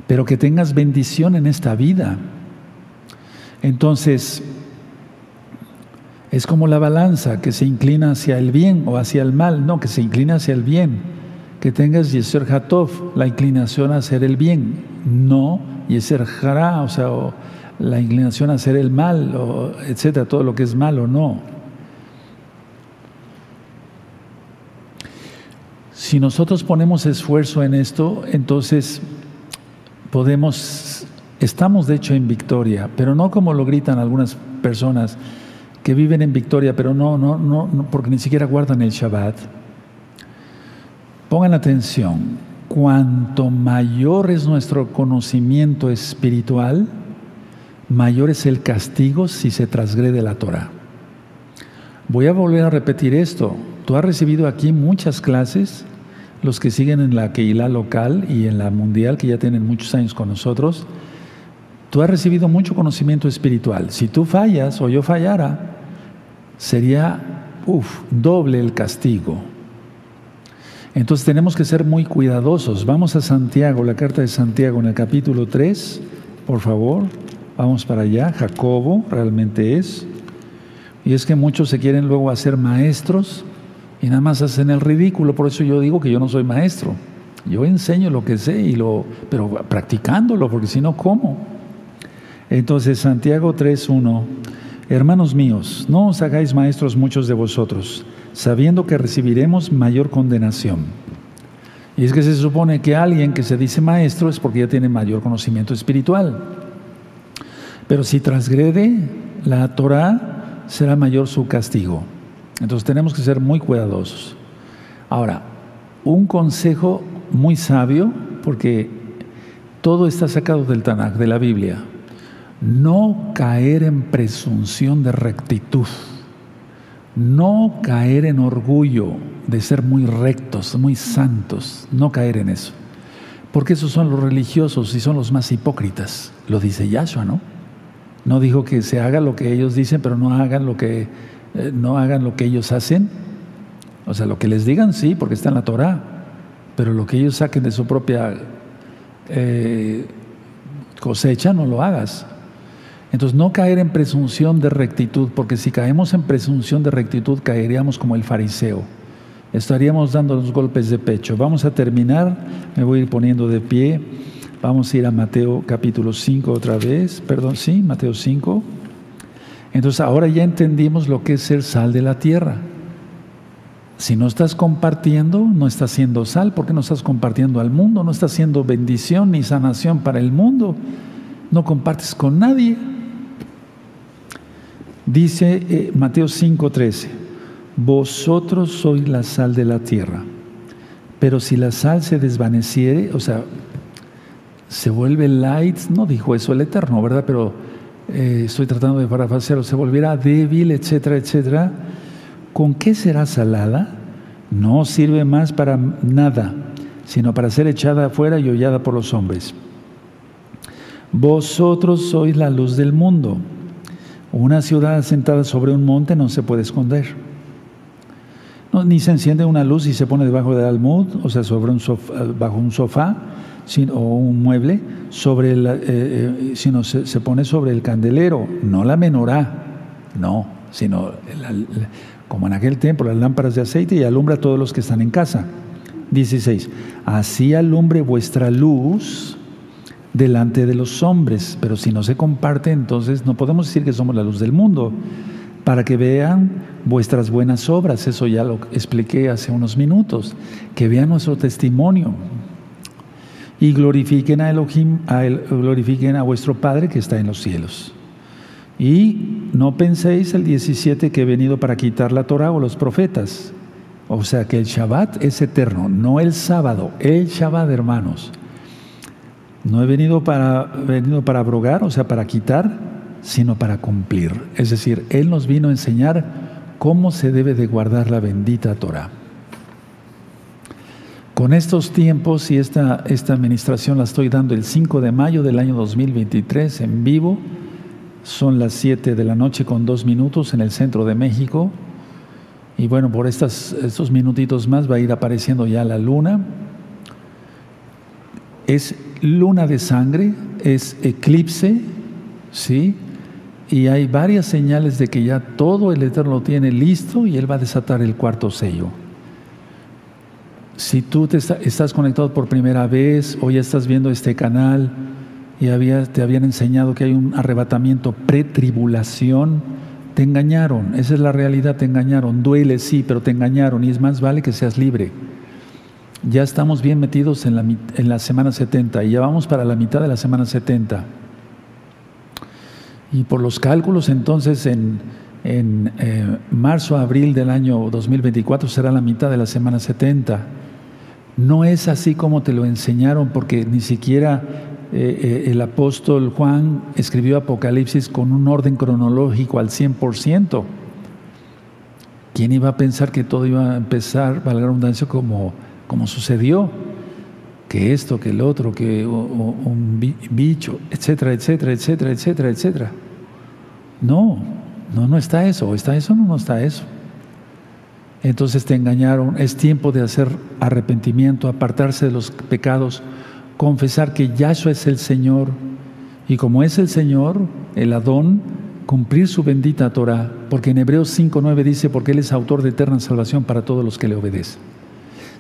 Pero que tengas bendición en esta vida. Entonces, es como la balanza que se inclina hacia el bien o hacia el mal, no, que se inclina hacia el bien. Que tengas Yeser Hatov, la inclinación a hacer el bien, no Yeser Hara, o sea, la inclinación a hacer el mal, o etcétera, todo lo que es malo, no. Si nosotros ponemos esfuerzo en esto, entonces podemos, estamos de hecho en victoria, pero no como lo gritan algunas personas que viven en victoria, pero no, no, no porque ni siquiera guardan el Shabbat. Pongan atención, cuanto mayor es nuestro conocimiento espiritual, mayor es el castigo si se transgrede la Torah. Voy a volver a repetir esto. Tú has recibido aquí muchas clases, los que siguen en la Keilah local y en la mundial, que ya tienen muchos años con nosotros. Tú has recibido mucho conocimiento espiritual. Si tú fallas o yo fallara, sería doble el castigo. Entonces tenemos que ser muy cuidadosos. Vamos a Santiago, la carta de Santiago en el capítulo 3, por favor. Vamos para allá. Jacobo realmente es. Y es que muchos se quieren luego hacer maestros y nada más hacen el ridículo. Por eso yo digo que yo no soy maestro. Yo enseño lo que sé, y lo, pero practicándolo, porque si no, ¿cómo? Entonces, Santiago 3.1 Hermanos míos, no os hagáis maestros muchos de vosotros, sabiendo que recibiremos mayor condenación. Y es que se supone que alguien que se dice maestro es porque ya tiene mayor conocimiento espiritual. Pero si transgrede la Torah, será mayor su castigo. Entonces tenemos que ser muy cuidadosos. Ahora, un consejo muy sabio, porque todo está sacado del Tanakh, de la Biblia no caer en presunción de rectitud, no caer en orgullo de ser muy rectos, muy santos, no caer en eso. Porque esos son los religiosos y son los más hipócritas, lo dice Yahshua, ¿no? No dijo que se haga lo que ellos dicen, pero no hagan lo que, eh, no hagan lo que ellos hacen. O sea, lo que les digan sí, porque está en la Torah, pero lo que ellos saquen de su propia eh, cosecha, no lo hagas. Entonces, no caer en presunción de rectitud, porque si caemos en presunción de rectitud, caeríamos como el fariseo. Estaríamos dando los golpes de pecho. Vamos a terminar, me voy a ir poniendo de pie. Vamos a ir a Mateo capítulo 5 otra vez, perdón, sí, Mateo 5. Entonces, ahora ya entendimos lo que es ser sal de la tierra. Si no estás compartiendo, no estás siendo sal, porque no estás compartiendo al mundo, no estás siendo bendición ni sanación para el mundo, no compartes con nadie. Dice eh, Mateo 5:13, vosotros sois la sal de la tierra, pero si la sal se desvaneciere, o sea, se vuelve light, no dijo eso el Eterno, ¿verdad? Pero eh, estoy tratando de parafrasearlo, se volverá débil, etcétera, etcétera. ¿Con qué será salada? No sirve más para nada, sino para ser echada afuera y hollada por los hombres. Vosotros sois la luz del mundo. Una ciudad sentada sobre un monte no se puede esconder. ni se enciende una luz y se pone debajo del almud, o sea, sobre un bajo un sofá o un mueble, sobre eh, eh, sino se, pone sobre el candelero, no la menorá, no, sino como en aquel tiempo, las lámparas de aceite y alumbra a todos los que están en casa. 16. Así alumbre vuestra luz delante de los hombres, pero si no se comparte, entonces no podemos decir que somos la luz del mundo, para que vean vuestras buenas obras, eso ya lo expliqué hace unos minutos, que vean nuestro testimonio y glorifiquen a Elohim, a glorifiquen a vuestro Padre que está en los cielos. Y no penséis el 17 que he venido para quitar la Torah o los profetas. O sea que el Shabbat es eterno, no el sábado, el Shabbat, hermanos. No he venido para, venido para abrogar, o sea, para quitar, sino para cumplir. Es decir, Él nos vino a enseñar cómo se debe de guardar la bendita Torah. Con estos tiempos y esta, esta administración la estoy dando el 5 de mayo del año 2023 en vivo. Son las 7 de la noche con dos minutos en el centro de México. Y bueno, por estos minutitos más va a ir apareciendo ya la luna. Es luna de sangre, es eclipse, ¿sí? Y hay varias señales de que ya todo el Eterno lo tiene listo y Él va a desatar el cuarto sello. Si tú te estás conectado por primera vez o ya estás viendo este canal y te habían enseñado que hay un arrebatamiento pre-tribulación, te engañaron, esa es la realidad, te engañaron. Duele, sí, pero te engañaron y es más vale que seas libre. Ya estamos bien metidos en la, en la semana 70 y ya vamos para la mitad de la semana 70. Y por los cálculos, entonces, en, en eh, marzo, abril del año 2024 será la mitad de la semana 70. No es así como te lo enseñaron, porque ni siquiera eh, eh, el apóstol Juan escribió Apocalipsis con un orden cronológico al 100%. ¿Quién iba a pensar que todo iba a empezar, valga la redundancia, como, como sucedió? que esto, que el otro, que un bicho, etcétera, etcétera, etcétera, etcétera, etcétera. No, no, no está eso, está eso, no, no está eso. Entonces te engañaron, es tiempo de hacer arrepentimiento, apartarse de los pecados, confesar que Yahshua es el Señor y como es el Señor, el Adón, cumplir su bendita Torah, porque en Hebreos 5.9 dice, porque Él es autor de eterna salvación para todos los que le obedecen.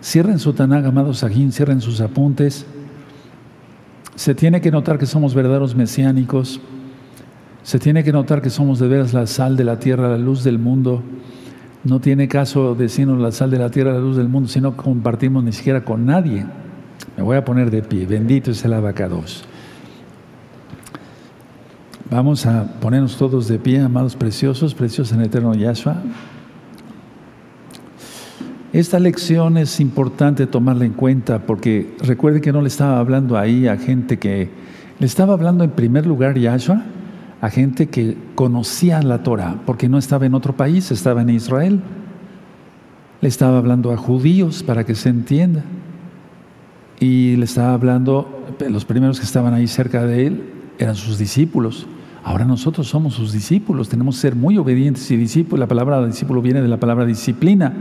Cierren su Tanag, amados Sajín, cierren sus apuntes. Se tiene que notar que somos verdaderos mesiánicos. Se tiene que notar que somos de veras la sal de la tierra, la luz del mundo. No tiene caso decirnos la sal de la tierra, la luz del mundo, si no compartimos ni siquiera con nadie. Me voy a poner de pie. Bendito es el abacados. Vamos a ponernos todos de pie, amados preciosos, preciosos en el eterno Yahshua. Esta lección es importante tomarla en cuenta porque recuerde que no le estaba hablando ahí a gente que, le estaba hablando en primer lugar Yahshua, a gente que conocía la Torah, porque no estaba en otro país, estaba en Israel. Le estaba hablando a judíos para que se entienda. Y le estaba hablando, los primeros que estaban ahí cerca de él eran sus discípulos. Ahora nosotros somos sus discípulos, tenemos que ser muy obedientes y discípulos. La palabra discípulo viene de la palabra disciplina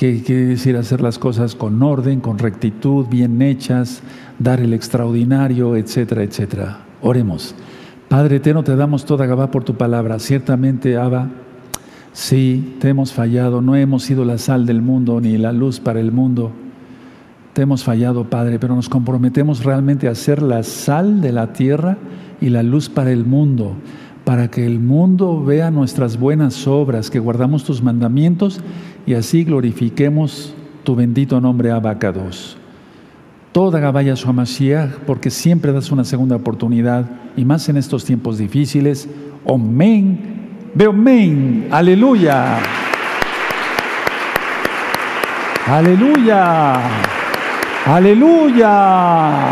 que quiere decir hacer las cosas con orden, con rectitud, bien hechas, dar el extraordinario, etcétera, etcétera. Oremos. Padre eterno, te damos toda Gabá por tu palabra. Ciertamente, Abba, sí, te hemos fallado, no hemos sido la sal del mundo ni la luz para el mundo. Te hemos fallado, Padre, pero nos comprometemos realmente a ser la sal de la tierra y la luz para el mundo para que el mundo vea nuestras buenas obras, que guardamos tus mandamientos y así glorifiquemos tu bendito nombre Abacados. Toda Gabaya su porque siempre das una segunda oportunidad y más en estos tiempos difíciles. Amén. Veo amén. Aleluya. Aleluya. Aleluya.